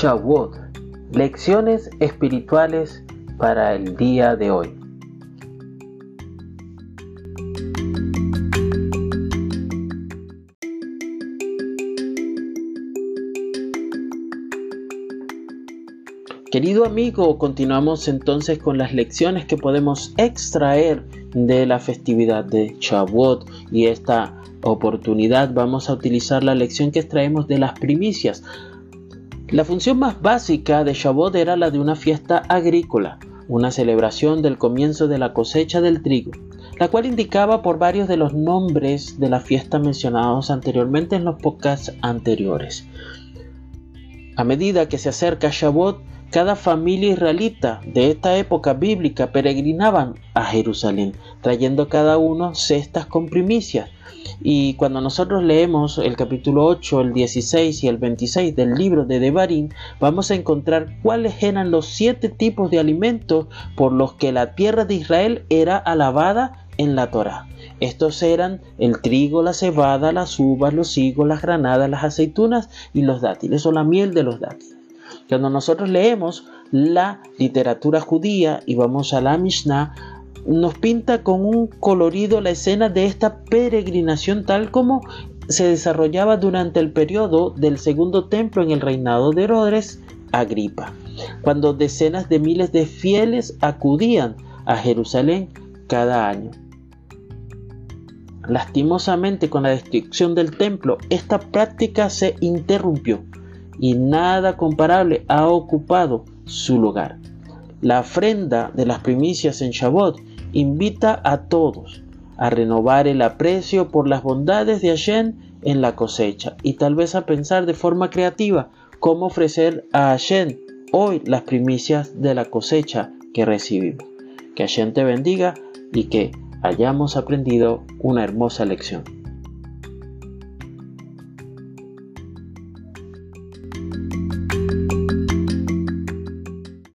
Shavuot, lecciones espirituales para el día de hoy. Querido amigo, continuamos entonces con las lecciones que podemos extraer de la festividad de Shavuot y esta oportunidad vamos a utilizar la lección que extraemos de las primicias. La función más básica de Shavuot era la de una fiesta agrícola, una celebración del comienzo de la cosecha del trigo, la cual indicaba por varios de los nombres de la fiesta mencionados anteriormente en los podcasts anteriores. A medida que se acerca Shavuot, cada familia israelita de esta época bíblica peregrinaban a Jerusalén, trayendo cada uno cestas con primicias. Y cuando nosotros leemos el capítulo 8, el 16 y el 26 del libro de Devarim, vamos a encontrar cuáles eran los siete tipos de alimentos por los que la tierra de Israel era alabada en la Torá. Estos eran el trigo, la cebada, las uvas, los higos, las granadas, las aceitunas y los dátiles o la miel de los dátiles. Cuando nosotros leemos la literatura judía y vamos a la Mishnah, nos pinta con un colorido la escena de esta peregrinación tal como se desarrollaba durante el periodo del segundo templo en el reinado de Herodes Agripa, cuando decenas de miles de fieles acudían a Jerusalén cada año. Lastimosamente con la destrucción del templo, esta práctica se interrumpió y nada comparable ha ocupado su lugar. La ofrenda de las primicias en Shabbat invita a todos a renovar el aprecio por las bondades de Hashem en la cosecha y tal vez a pensar de forma creativa cómo ofrecer a Hashem hoy las primicias de la cosecha que recibimos. Que Hashem te bendiga y que hayamos aprendido una hermosa lección.